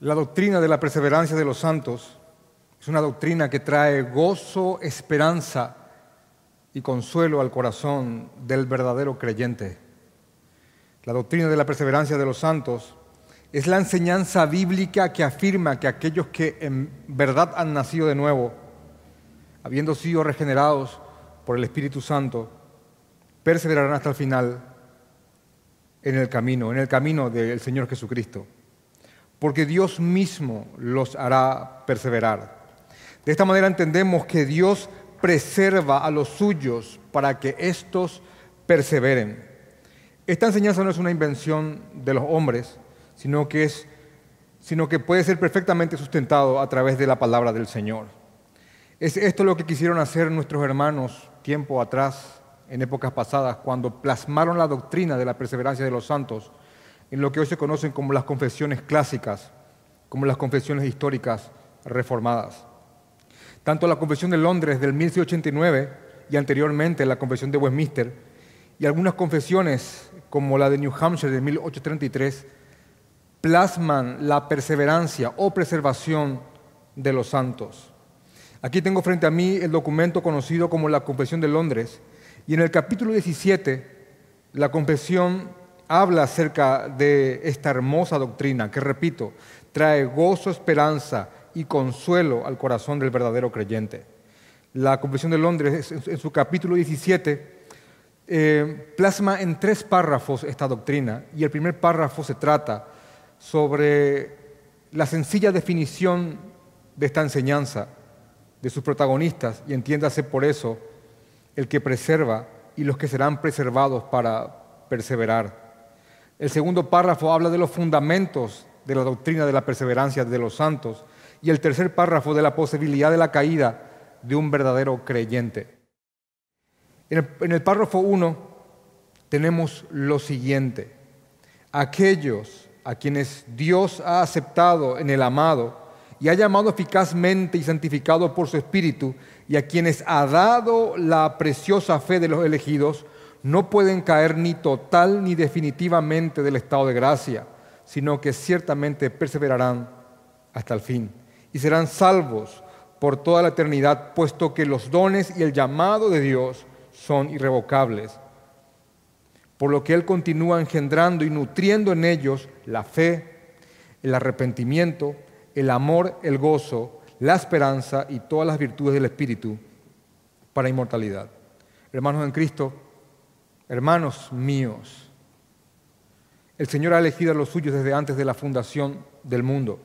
La doctrina de la perseverancia de los santos es una doctrina que trae gozo, esperanza y consuelo al corazón del verdadero creyente. La doctrina de la perseverancia de los santos es la enseñanza bíblica que afirma que aquellos que en verdad han nacido de nuevo, habiendo sido regenerados por el Espíritu Santo, perseverarán hasta el final en el camino, en el camino del Señor Jesucristo porque Dios mismo los hará perseverar. De esta manera entendemos que Dios preserva a los suyos para que éstos perseveren. Esta enseñanza no es una invención de los hombres, sino que, es, sino que puede ser perfectamente sustentado a través de la palabra del Señor. Es esto lo que quisieron hacer nuestros hermanos tiempo atrás, en épocas pasadas, cuando plasmaron la doctrina de la perseverancia de los santos en lo que hoy se conocen como las confesiones clásicas, como las confesiones históricas reformadas. Tanto la Confesión de Londres del 1689 y anteriormente la Confesión de Westminster y algunas confesiones como la de New Hampshire de 1833 plasman la perseverancia o preservación de los santos. Aquí tengo frente a mí el documento conocido como la Confesión de Londres y en el capítulo 17 la confesión habla acerca de esta hermosa doctrina que, repito, trae gozo, esperanza y consuelo al corazón del verdadero creyente. La Confesión de Londres, en su capítulo 17, eh, plasma en tres párrafos esta doctrina y el primer párrafo se trata sobre la sencilla definición de esta enseñanza, de sus protagonistas, y entiéndase por eso el que preserva y los que serán preservados para perseverar. El segundo párrafo habla de los fundamentos de la doctrina de la perseverancia de los santos. Y el tercer párrafo de la posibilidad de la caída de un verdadero creyente. En el, párrafo 1 tenemos lo siguiente. Aquellos a quienes Dios ha aceptado en el amado y ha llamado eficazmente y santificado por su Espíritu y a quienes ha dado la preciosa fe de los elegidos, no pueden caer ni total ni definitivamente del estado de gracia, sino que ciertamente perseverarán hasta el fin y serán salvos por toda la eternidad, puesto que los dones y el llamado de Dios son irrevocables. Por lo que Él continúa engendrando y nutriendo en ellos la fe, el arrepentimiento, el amor, el gozo, la esperanza y todas las virtudes del Espíritu para inmortalidad. Hermanos en Cristo, Hermanos míos, el Señor ha elegido a los suyos desde antes de la fundación del mundo.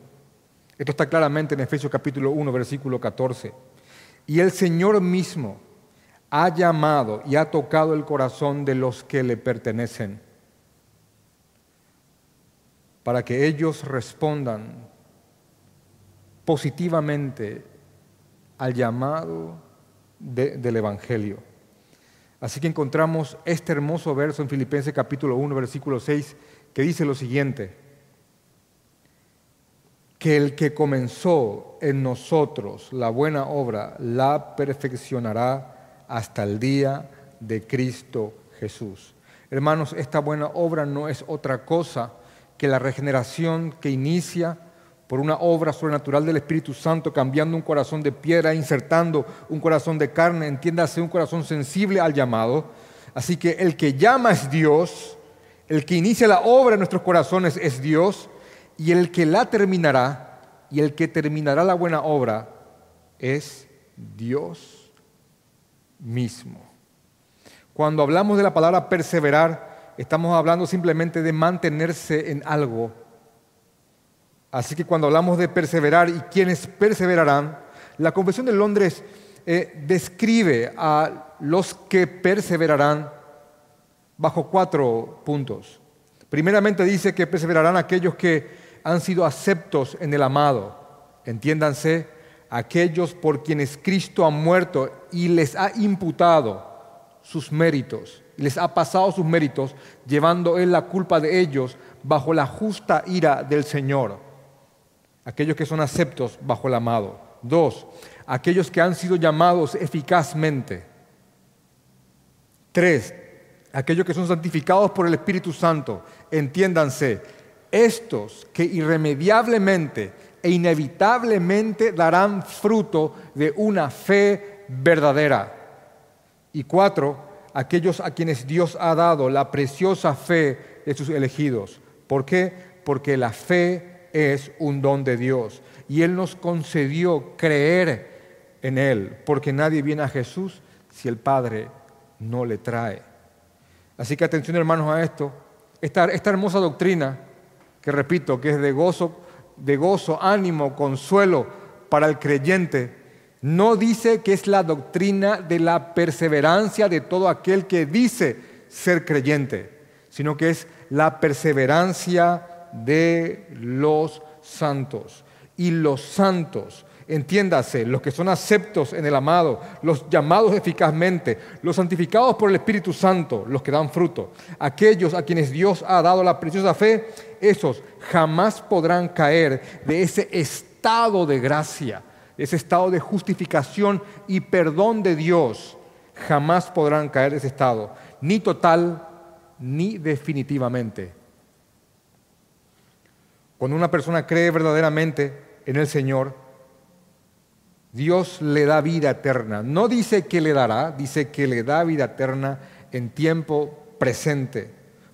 Esto está claramente en Efesios capítulo 1, versículo 14. Y el Señor mismo ha llamado y ha tocado el corazón de los que le pertenecen para que ellos respondan positivamente al llamado del Evangelio. Así que encontramos este hermoso verso en Filipenses capítulo 1, versículo 6, que dice lo siguiente, que el que comenzó en nosotros la buena obra la perfeccionará hasta el día de Cristo Jesús. Hermanos, esta buena obra no es otra cosa que la regeneración que inicia por una obra sobrenatural del Espíritu Santo, cambiando un corazón de piedra, insertando un corazón de carne, entiéndase un corazón sensible al llamado. Así que el que llama es Dios, el que inicia la obra en nuestros corazones es Dios, y el que la terminará, y el que terminará la buena obra es Dios mismo. Cuando hablamos de la palabra perseverar, estamos hablando simplemente de mantenerse en algo Así que cuando hablamos de perseverar y quienes perseverarán, la Confesión de Londres eh, describe a los que perseverarán bajo cuatro puntos. Primeramente dice que perseverarán aquellos que han sido aceptos en el amado. Entiéndanse, aquellos por quienes Cristo ha muerto y les ha imputado sus méritos, les ha pasado sus méritos, llevando Él la culpa de ellos bajo la justa ira del Señor aquellos que son aceptos bajo el amado. Dos, aquellos que han sido llamados eficazmente. Tres, aquellos que son santificados por el Espíritu Santo. Entiéndanse, estos que irremediablemente e inevitablemente darán fruto de una fe verdadera. Y cuatro, aquellos a quienes Dios ha dado la preciosa fe de sus elegidos. ¿Por qué? Porque la fe es un don de Dios y Él nos concedió creer en Él, porque nadie viene a Jesús si el Padre no le trae. Así que atención hermanos a esto, esta, esta hermosa doctrina, que repito, que es de gozo, de gozo, ánimo, consuelo para el creyente, no dice que es la doctrina de la perseverancia de todo aquel que dice ser creyente, sino que es la perseverancia de los santos. Y los santos entiéndase, los que son aceptos en el amado, los llamados eficazmente, los santificados por el Espíritu Santo, los que dan fruto, aquellos a quienes Dios ha dado la preciosa fe, esos jamás podrán caer de ese estado de gracia, ese estado de justificación y perdón de Dios. Jamás podrán caer de ese estado, ni total ni definitivamente. Cuando una persona cree verdaderamente en el Señor, Dios le da vida eterna. No dice que le dará, dice que le da vida eterna en tiempo presente.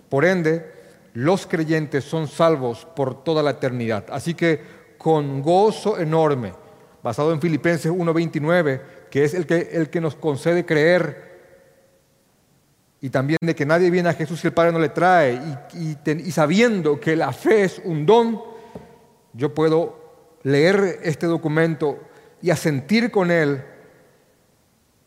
Por ende, los creyentes son salvos por toda la eternidad. Así que con gozo enorme, basado en Filipenses 1.29, que es el que, el que nos concede creer, y también de que nadie viene a Jesús si el Padre no le trae, y sabiendo que la fe es un don, yo puedo leer este documento y a sentir con Él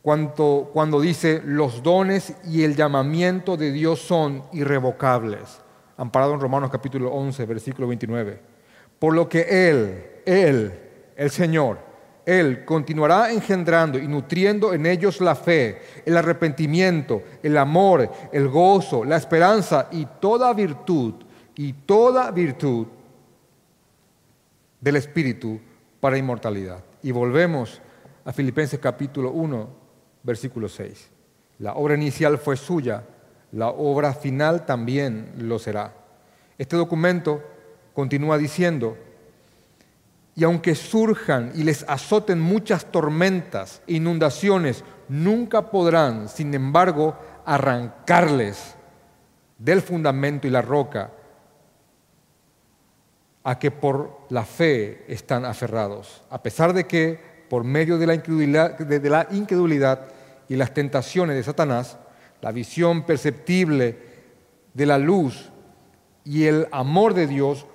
cuando dice los dones y el llamamiento de Dios son irrevocables, amparado en Romanos capítulo 11, versículo 29. Por lo que Él, Él, el Señor, Él continuará engendrando y nutriendo en ellos la fe, el arrepentimiento, el amor, el gozo, la esperanza y toda virtud, y toda virtud del Espíritu para inmortalidad. Y volvemos a Filipenses capítulo 1, versículo 6. La obra inicial fue suya, la obra final también lo será. Este documento continúa diciendo, y aunque surjan y les azoten muchas tormentas inundaciones, nunca podrán, sin embargo, arrancarles del fundamento y la roca a que por la fe están aferrados, a pesar de que por medio de la incredulidad, de la incredulidad y las tentaciones de Satanás, la visión perceptible de la luz y el amor de Dios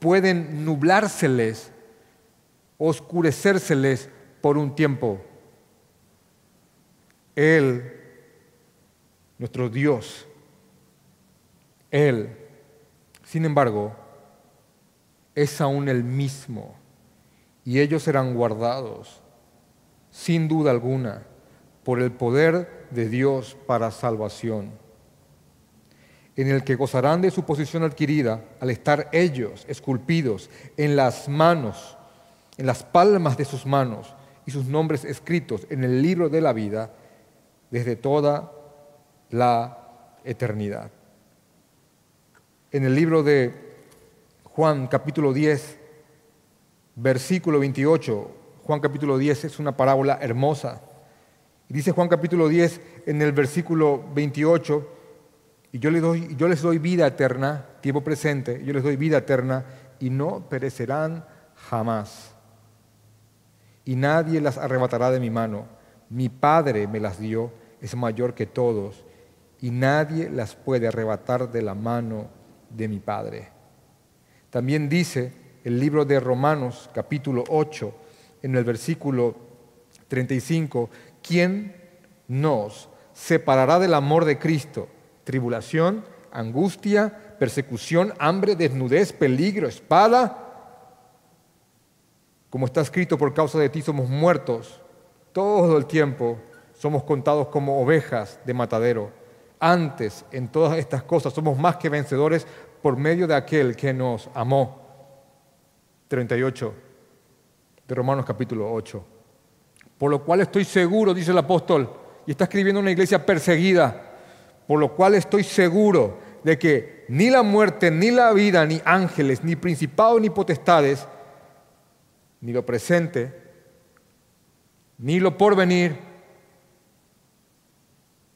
pueden nublárseles, oscurecérseles por un tiempo. Él, nuestro Dios, Él, sin embargo, es aún el mismo y ellos serán guardados, sin duda alguna, por el poder de Dios para salvación, en el que gozarán de su posición adquirida al estar ellos esculpidos en las manos, en las palmas de sus manos y sus nombres escritos en el libro de la vida desde toda la eternidad. En el libro de Juan capítulo 10, versículo 28. Juan capítulo 10 es una parábola hermosa. Dice Juan capítulo 10 en el versículo 28, y yo les, doy, yo les doy vida eterna, tiempo presente, yo les doy vida eterna, y no perecerán jamás. Y nadie las arrebatará de mi mano. Mi Padre me las dio, es mayor que todos, y nadie las puede arrebatar de la mano de mi Padre. También dice el libro de Romanos capítulo 8 en el versículo 35, ¿quién nos separará del amor de Cristo? Tribulación, angustia, persecución, hambre, desnudez, peligro, espada. Como está escrito, por causa de ti somos muertos todo el tiempo, somos contados como ovejas de matadero. Antes, en todas estas cosas, somos más que vencedores por medio de aquel que nos amó. 38 de Romanos capítulo 8. Por lo cual estoy seguro, dice el apóstol, y está escribiendo una iglesia perseguida, por lo cual estoy seguro de que ni la muerte, ni la vida, ni ángeles, ni principados, ni potestades, ni lo presente, ni lo porvenir,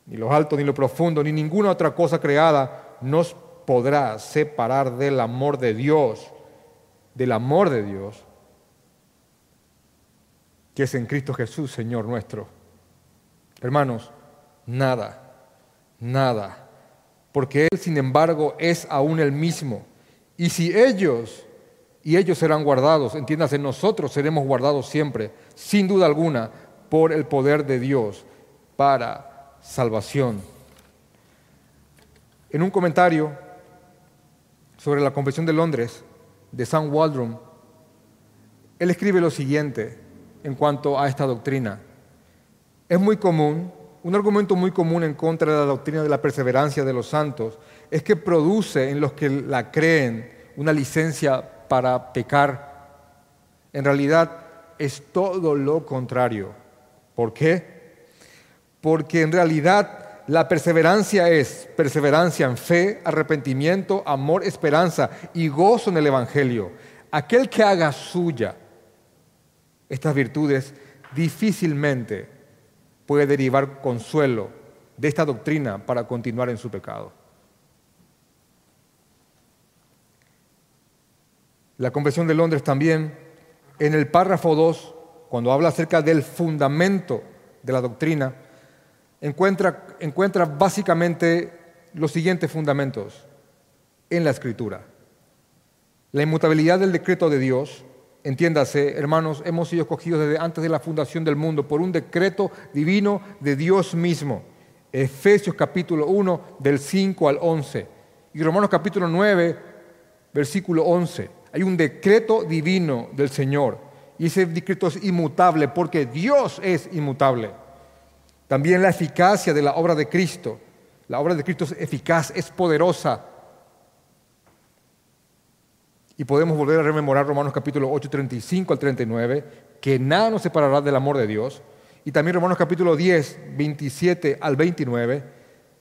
ni lo alto, ni lo profundo, ni ninguna otra cosa creada nos podrá separar del amor de Dios, del amor de Dios, que es en Cristo Jesús, Señor nuestro. Hermanos, nada, nada, porque Él, sin embargo, es aún el mismo. Y si ellos, y ellos serán guardados, entiéndase, nosotros seremos guardados siempre, sin duda alguna, por el poder de Dios para salvación. En un comentario sobre la Convención de Londres de Sam Waldron, él escribe lo siguiente en cuanto a esta doctrina. Es muy común, un argumento muy común en contra de la doctrina de la perseverancia de los santos es que produce en los que la creen una licencia para pecar. En realidad es todo lo contrario. ¿Por qué? Porque en realidad la perseverancia es perseverancia en fe, arrepentimiento, amor, esperanza y gozo en el Evangelio. Aquel que haga suya estas virtudes difícilmente puede derivar consuelo de esta doctrina para continuar en su pecado. La Convención de Londres también, en el párrafo 2, cuando habla acerca del fundamento de la doctrina, encuentra, básicamente los siguientes fundamentos en la Escritura. La inmutabilidad del decreto de Dios, entiéndase, hermanos, hemos sido escogidos desde antes de la fundación del mundo por un decreto divino de Dios mismo. Efesios capítulo 1 del 5 al 11 y Romanos capítulo 9 versículo 11. Hay un decreto divino del Señor y ese decreto es inmutable porque Dios es inmutable. También la eficacia de la obra de Cristo. La obra de Cristo es eficaz, es poderosa. Y podemos volver a rememorar Romanos capítulo 8, 35 al 39, que nada nos separará del amor de Dios. Y también Romanos capítulo 10, 27 al 29,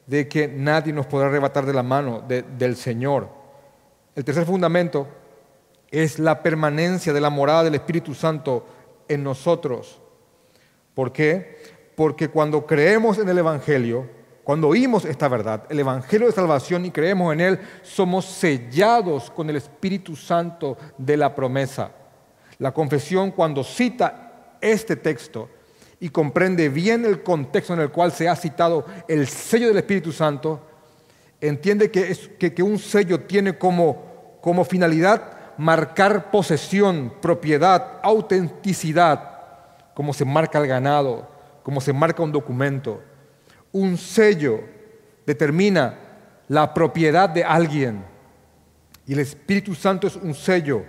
de que nadie nos podrá arrebatar de la mano del Señor. El tercer fundamento es la permanencia de la morada del Espíritu Santo en nosotros. ¿Por qué? porque cuando creemos en el Evangelio, cuando oímos esta verdad, el Evangelio de salvación y creemos en él, somos sellados con el Espíritu Santo de la promesa. La confesión cuando cita este texto y comprende bien el contexto en el cual se ha citado el sello del Espíritu Santo, entiende que, un sello tiene como, finalidad marcar posesión, propiedad, autenticidad, como se marca el ganado, como se marca un documento. Un sello determina la propiedad de alguien. Y el Espíritu Santo es un sello.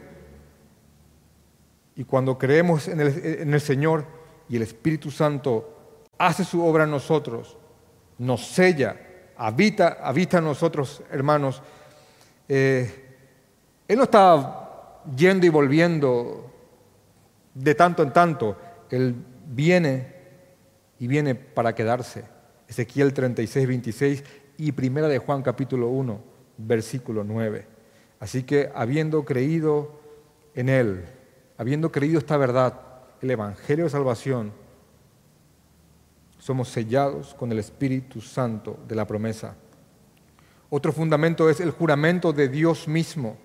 Y cuando creemos en el, Señor y el Espíritu Santo hace su obra en nosotros, nos sella, habita, habita en nosotros, hermanos, eh, Él no está yendo y volviendo de tanto en tanto. Él viene y viene para quedarse. Ezequiel 36, 26 y Primera de Juan capítulo 1, versículo 9. Así que habiendo creído en Él, habiendo creído esta verdad, el Evangelio de Salvación, somos sellados con el Espíritu Santo de la promesa. Otro fundamento es el juramento de Dios mismo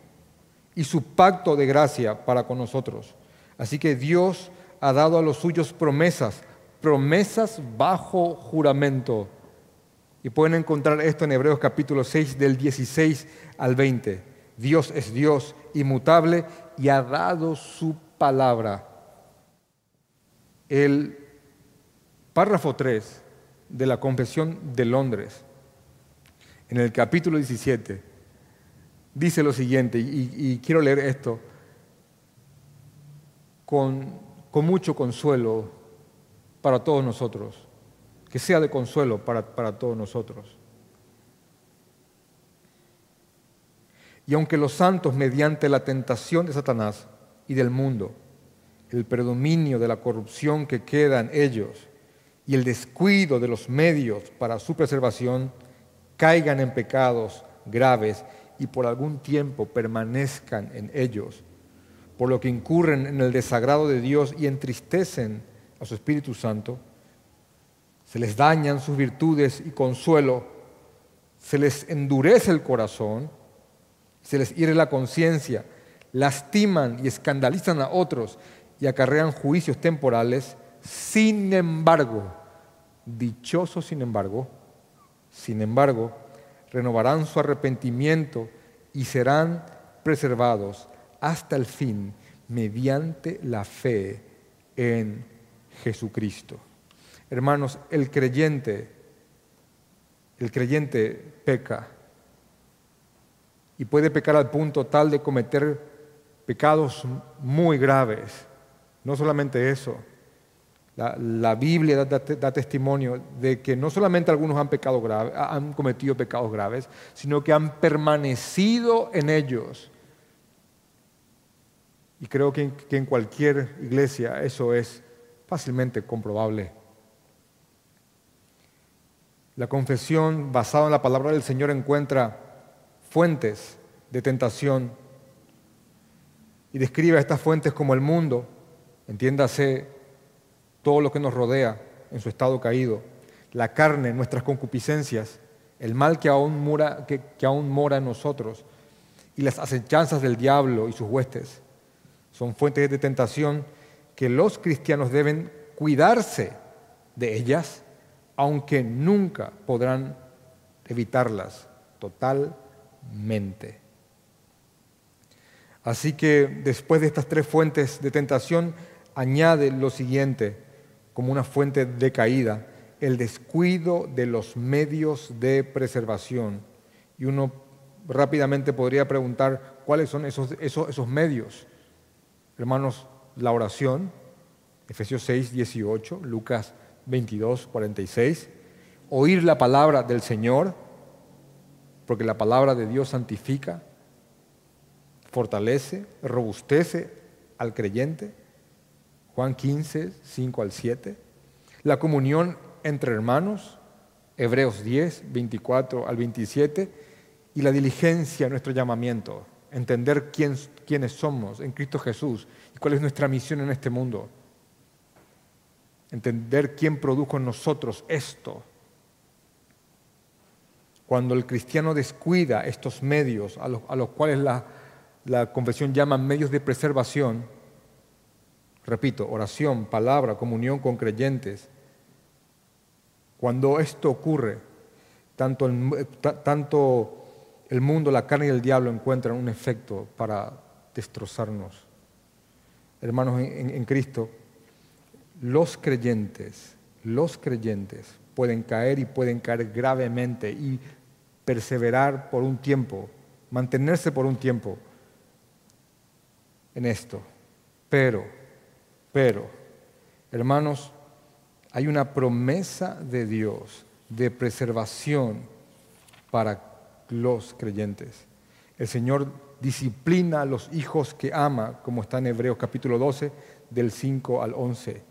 y su pacto de gracia para con nosotros. Así que Dios ha dado a los suyos promesas promesas bajo juramento. Y pueden encontrar esto en Hebreos capítulo 6 del 16 al 20. Dios es Dios inmutable y ha dado su palabra. El párrafo 3 de la Confesión de Londres, en el capítulo 17, dice lo siguiente, y, quiero leer esto con, con mucho consuelo para todos nosotros, que sea de consuelo para, para todos nosotros. Y aunque los santos, mediante la tentación de Satanás y del mundo, el predominio de la corrupción que queda en ellos y el descuido de los medios para su preservación, caigan en pecados graves y por algún tiempo permanezcan en ellos, por lo que incurren en el desagrado de Dios y entristecen a su Espíritu Santo, se les dañan sus virtudes y consuelo, se les endurece el corazón, se les hiere la conciencia, lastiman y escandalizan a otros y acarrean juicios temporales, sin embargo, dichosos sin embargo, sin embargo, renovarán su arrepentimiento y serán preservados hasta el fin mediante la fe en Jesucristo. Hermanos, el creyente, el creyente peca y puede pecar al punto tal de cometer pecados muy graves. No solamente eso, la, Biblia da, testimonio de que no solamente algunos han, pecado han cometido pecados graves, sino que han permanecido en ellos. Y creo que en cualquier iglesia eso es fácilmente comprobable. La confesión basada en la palabra del Señor encuentra fuentes de tentación y describe a estas fuentes como el mundo, entiéndase todo lo que nos rodea en su estado caído, la carne, nuestras concupiscencias, el mal que aún, mora, que, aún mora en nosotros y las acechanzas del diablo y sus huestes. Son fuentes de tentación que los cristianos deben cuidarse de ellas, aunque nunca podrán evitarlas totalmente. Así que después de estas tres fuentes de tentación, añade lo siguiente, como una fuente de caída, el descuido de los medios de preservación. Y uno rápidamente podría preguntar cuáles son esos, esos, medios. Hermanos, la oración, Efesios 6, 18, Lucas 22, 46, oír la palabra del Señor, porque la palabra de Dios santifica, fortalece, robustece al creyente Juan 15, 5 al 7. La comunión entre hermanos, Hebreos 10, 24 al 27. Y la diligencia, nuestro llamamiento, entender quién, quiénes somos en Cristo Jesús y cuál es nuestra misión en este mundo. Entender quién produjo en nosotros esto. Cuando el cristiano descuida estos medios a los, a los cuales la, la confesión llama medios de preservación, Repito, oración, palabra, comunión con creyentes. Cuando esto ocurre, tanto el, mundo, la carne y el diablo encuentran un efecto para destrozarnos. Hermanos en, en Cristo, los creyentes, los creyentes pueden caer y pueden caer gravemente y perseverar por un tiempo, mantenerse por un tiempo en esto. Pero pero, hermanos, hay una promesa de Dios de preservación para los creyentes. El Señor disciplina a los hijos que ama, como está en Hebreos capítulo 12, del 5 al 11.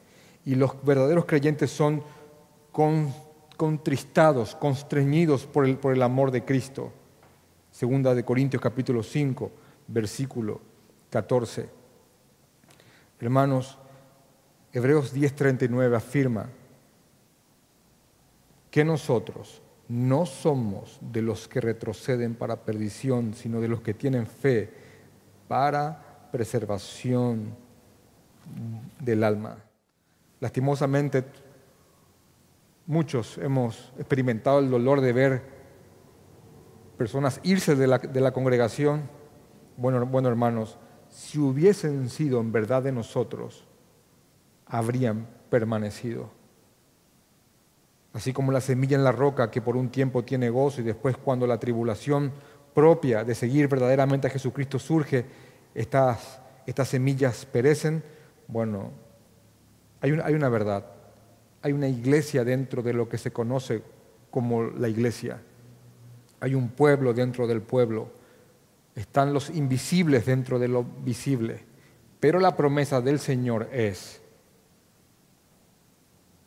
Y los verdaderos creyentes son contristados, constreñidos por el, por el amor de Cristo. Segunda de Corintios capítulo 5, versículo 14. Hermanos, Hebreos 10:39 afirma que nosotros no somos de los que retroceden para perdición, sino de los que tienen fe para preservación del alma. Lastimosamente, muchos hemos experimentado el dolor de ver personas irse de la, congregación. Bueno, bueno, hermanos, si hubiesen sido en verdad de nosotros, habrían permanecido. Así como la semilla en la roca que por un tiempo tiene gozo y después cuando la tribulación propia de seguir verdaderamente a Jesucristo surge, estas, estas semillas perecen. Bueno, hay hay una verdad, hay una iglesia dentro de lo que se conoce como la iglesia. Hay un pueblo dentro del pueblo. Están los invisibles dentro de lo visible. Pero la promesa del Señor es,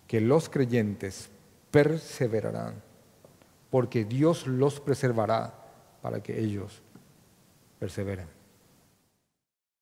que los creyentes perseverarán, porque Dios los preservará para que ellos perseveren.